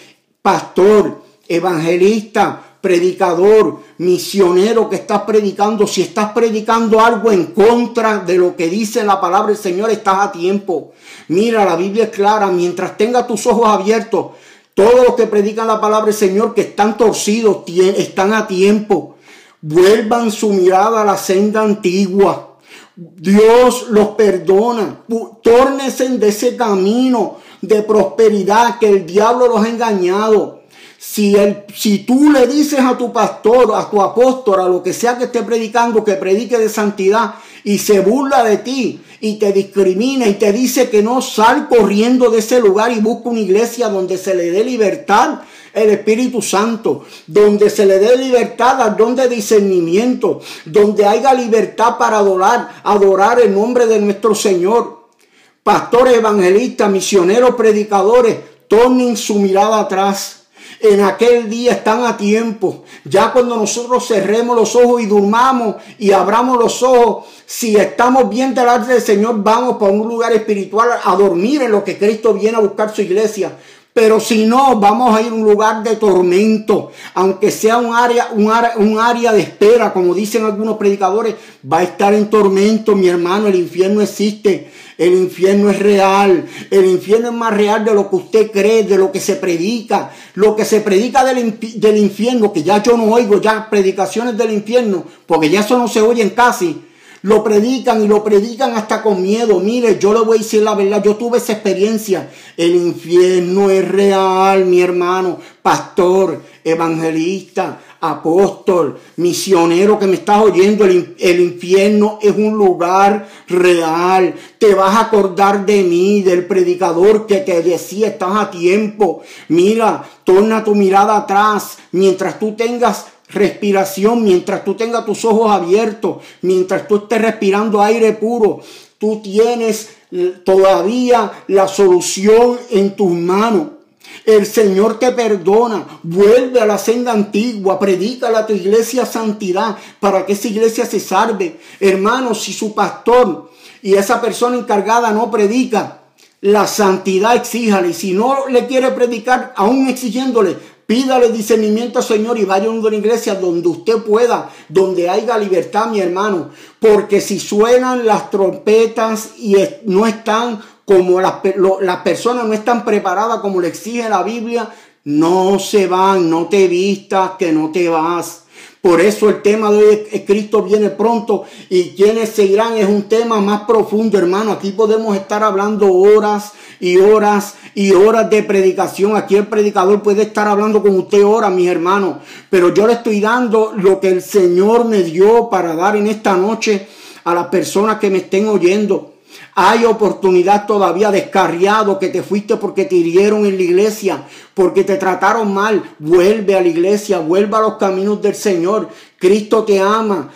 Pastor, evangelista, predicador, misionero que estás predicando, si estás predicando algo en contra de lo que dice la palabra del Señor, estás a tiempo. Mira, la Biblia es clara, mientras tenga tus ojos abiertos, todos los que predican la palabra del Señor que están torcidos están a tiempo. Vuelvan su mirada a la senda antigua. Dios los perdona. Tórnense de ese camino de prosperidad que el diablo los ha engañado. Si, el, si tú le dices a tu pastor, a tu apóstol, a lo que sea que esté predicando, que predique de santidad y se burla de ti y te discrimina y te dice que no sal corriendo de ese lugar y busca una iglesia donde se le dé libertad el Espíritu Santo, donde se le dé libertad al don de discernimiento, donde haya libertad para adorar, adorar el nombre de nuestro Señor. Pastores, evangelistas, misioneros, predicadores, tornen su mirada atrás en aquel día están a tiempo. Ya cuando nosotros cerremos los ojos y durmamos y abramos los ojos, si estamos bien delante del Señor, vamos para un lugar espiritual a dormir en lo que Cristo viene a buscar su iglesia. Pero si no, vamos a ir a un lugar de tormento, aunque sea un área, un área, un área de espera, como dicen algunos predicadores, va a estar en tormento, mi hermano, el infierno existe. El infierno es real. El infierno es más real de lo que usted cree, de lo que se predica. Lo que se predica del, infierno, que ya yo no oigo ya predicaciones del infierno, porque ya eso no se oyen casi. Lo predican y lo predican hasta con miedo. Mire, yo le voy a decir la verdad, yo tuve esa experiencia. El infierno es real, mi hermano, pastor, evangelista, apóstol, misionero que me estás oyendo, el, el, infierno es un lugar real. Te vas a acordar de mí, del predicador que te decía, estás a tiempo. Mira, torna tu mirada atrás mientras tú tengas respiración, mientras tú tengas tus ojos abiertos, mientras tú estés respirando aire puro, tú tienes todavía la solución en tus manos. El Señor te perdona. Vuelve a la senda antigua. Predícale a tu iglesia santidad para que esa iglesia se salve. Hermano, si su pastor y esa persona encargada no predica, la santidad exíjale. Y si no le quiere predicar, aún exigiéndole, Pídale discernimiento, Señor, y vaya a una iglesia donde usted pueda, donde haya libertad, mi hermano. Porque si suenan las trompetas y no están como las, las personas no están preparadas como le exige la Biblia, no se van, no te vistas, que no te vas. Por eso el tema de hoy es Cristo viene pronto y quienes se irán es un tema más profundo, hermano. Aquí podemos estar hablando horas y horas y horas de predicación. Aquí el predicador puede estar hablando con usted horas, mis hermanos. Pero yo le estoy dando lo que el Señor me dio para dar en esta noche a las personas que me estén oyendo. Hay oportunidad todavía descarriado que te fuiste porque te hirieron en la iglesia, porque te trataron mal. Vuelve a la iglesia, vuelve a los caminos del Señor. Cristo te ama,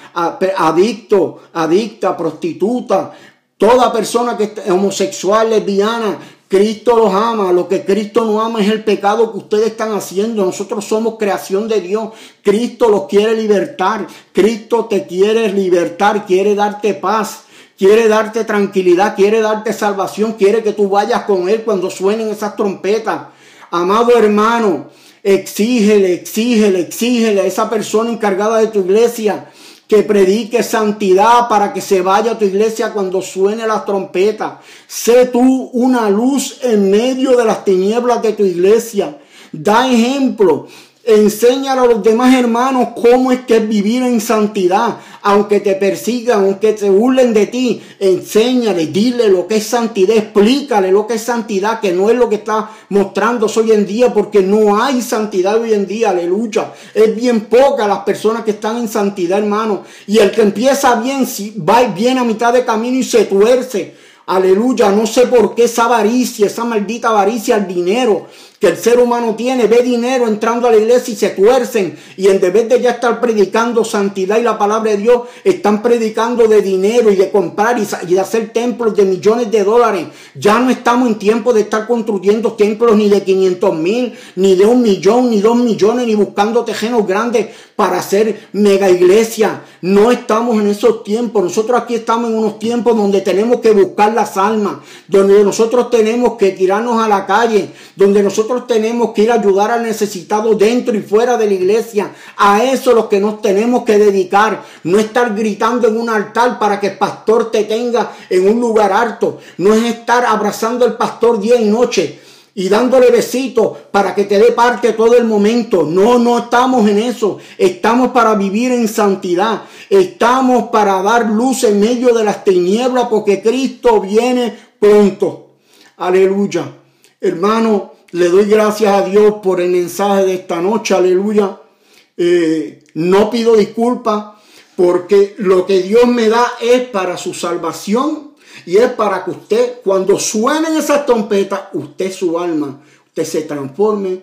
adicto, adicta, prostituta, toda persona que es homosexual, lesbiana, Cristo los ama, lo que Cristo no ama es el pecado que ustedes están haciendo. Nosotros somos creación de Dios. Cristo los quiere libertar. Cristo te quiere libertar, quiere darte paz quiere darte tranquilidad, quiere darte salvación, quiere que tú vayas con Él cuando suenen esas trompetas. Amado hermano, exígele, exígele, exígele a esa persona encargada de tu iglesia que predique santidad para que se vaya a tu iglesia cuando suene las trompetas. Sé tú una luz en medio de las tinieblas de tu iglesia. Da ejemplo. Enséñale a los demás hermanos cómo es que es vivir en santidad aunque te persigan, aunque te burlen de ti, enséñale, dile lo que es santidad, explícale lo que es santidad, que no es lo que está mostrando hoy en día, porque no hay santidad hoy en día, aleluya. Es bien poca las personas que están en santidad, hermano. Y el que empieza bien, si va bien a mitad de camino y se tuerce. Aleluya, no sé por qué esa avaricia, esa maldita avaricia al dinero que el ser humano tiene, ve dinero entrando a la iglesia y se tuercen y en vez de ya estar predicando santidad y la palabra de Dios, están predicando de dinero y de comprar y de hacer templos de millones de dólares. Ya no estamos en tiempo de estar construyendo templos ni de 500 mil, ni de un millón, ni dos millones, ni buscando tejenos grandes para hacer mega iglesia. No estamos en esos tiempos. Nosotros aquí estamos en unos tiempos donde tenemos que buscar las almas, donde nosotros tenemos que tirarnos a la calle, donde nosotros tenemos que ir a ayudar al necesitado dentro y fuera de la iglesia. A eso es lo que nos tenemos que dedicar. No estar gritando en un altar para que el pastor te tenga en un lugar alto. No es estar abrazando al pastor día y noche y dándole besitos para que te dé parte todo el momento. No, no estamos en eso. Estamos para vivir en santidad. Estamos para dar luz en medio de las tinieblas porque Cristo viene pronto. Aleluya. Hermano, le doy gracias a Dios por el mensaje de esta noche, aleluya. Eh, no pido disculpas porque lo que Dios me da es para su salvación y es para que usted, cuando suenen esas trompetas, usted su alma, usted se transforme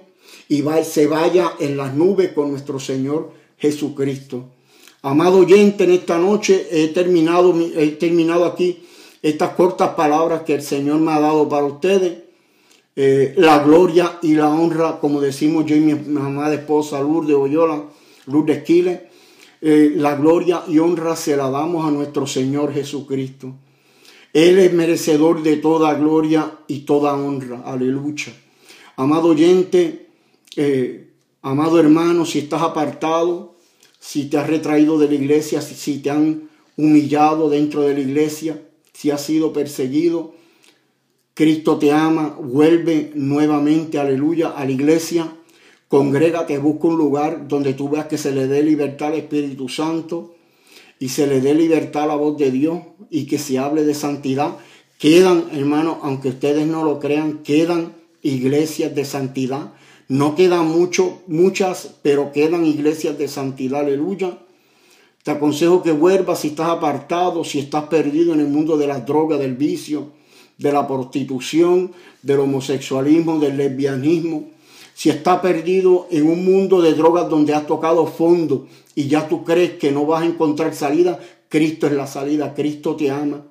y se vaya en las nubes con nuestro Señor Jesucristo. Amado oyente, en esta noche he terminado, he terminado aquí estas cortas palabras que el Señor me ha dado para ustedes. Eh, la gloria y la honra, como decimos yo y mi, amada esposa Lourdes Oyola, Lourdes Quiles, eh, la gloria y honra se la damos a nuestro Señor Jesucristo. Él es merecedor de toda gloria y toda honra. Aleluya. Amado oyente, eh, amado hermano, si estás apartado, si te has retraído de la iglesia, si te han humillado dentro de la iglesia, si has sido perseguido, Cristo te ama, vuelve nuevamente, aleluya, a la iglesia, congrégate, busca un lugar donde tú veas que se le dé libertad al Espíritu Santo y se le dé libertad a la voz de Dios y que se hable de santidad. Quedan, hermanos, aunque ustedes no lo crean, quedan iglesias de santidad. No quedan mucho, muchas, pero quedan iglesias de santidad, aleluya. Te aconsejo que vuelvas si estás apartado, si estás perdido en el mundo de las drogas, del vicio, de la prostitución, del homosexualismo, del lesbianismo, si está perdido en un mundo de drogas donde has tocado fondo y ya tú crees que no vas a encontrar salida, Cristo es la salida, Cristo te ama.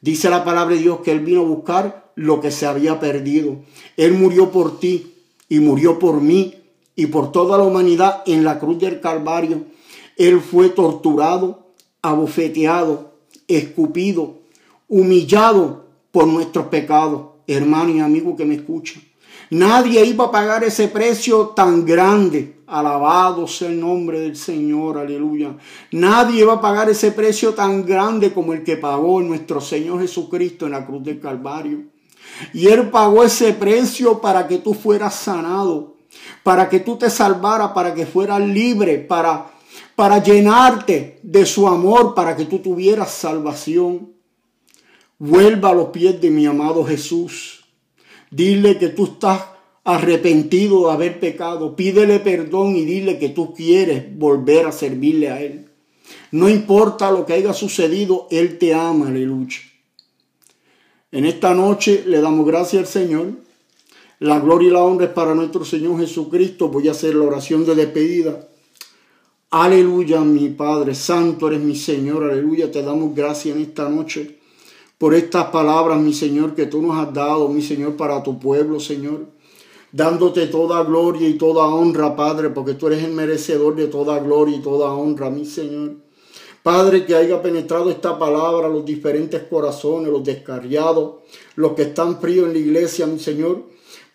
Dice la palabra de Dios que Él vino a buscar lo que se había perdido. Él murió por ti y murió por mí y por toda la humanidad en la cruz del Calvario. Él fue torturado, abofeteado, escupido, humillado por nuestros pecados, hermano y amigo que me escucha. Nadie iba a pagar ese precio tan grande. Alabado sea el nombre del Señor, aleluya. Nadie iba a pagar ese precio tan grande como el que pagó nuestro Señor Jesucristo en la cruz del Calvario. Y Él pagó ese precio para que tú fueras sanado, para que tú te salvaras, para que fueras libre, para, para llenarte de su amor, para que tú tuvieras salvación. Vuelva a los pies de mi amado Jesús. Dile que tú estás arrepentido de haber pecado. Pídele perdón y dile que tú quieres volver a servirle a Él. No importa lo que haya sucedido, Él te ama, aleluya. En esta noche le damos gracias al Señor. La gloria y la honra es para nuestro Señor Jesucristo. Voy a hacer la oración de despedida. Aleluya, mi Padre Santo, eres mi Señor. Aleluya, te damos gracias en esta noche por estas palabras, mi Señor, que tú nos has dado, mi Señor, para tu pueblo, Señor. Dándote toda gloria y toda honra, Padre, porque tú eres el merecedor de toda gloria y toda honra, mi Señor. Padre, que haya penetrado esta palabra los diferentes corazones, los descarriados, los que están fríos en la iglesia, mi Señor,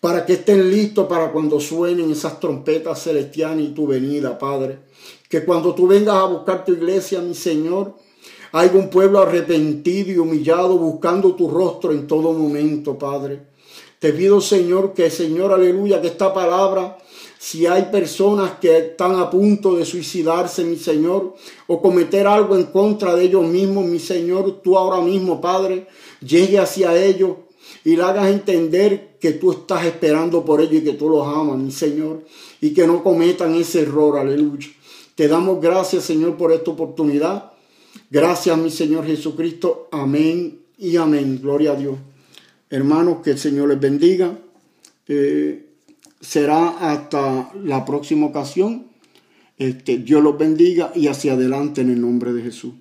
para que estén listos para cuando suenen esas trompetas celestiales y tu venida, Padre. Que cuando tú vengas a buscar tu iglesia, mi Señor, hay un pueblo arrepentido y humillado buscando tu rostro en todo momento, Padre. Te pido, Señor, que, Señor, aleluya, que esta palabra, si hay personas que están a punto de suicidarse, mi Señor, o cometer algo en contra de ellos mismos, mi Señor, tú ahora mismo, Padre, llegue hacia ellos y le hagas entender que tú estás esperando por ellos y que tú los amas, mi Señor, y que no cometan ese error, aleluya. Te damos gracias, Señor, por esta oportunidad. Gracias, mi Señor Jesucristo. Amén y amén. Gloria a Dios. Hermanos, que el Señor les bendiga. Eh, será hasta la próxima ocasión. Este, Dios los bendiga y hacia adelante en el nombre de Jesús.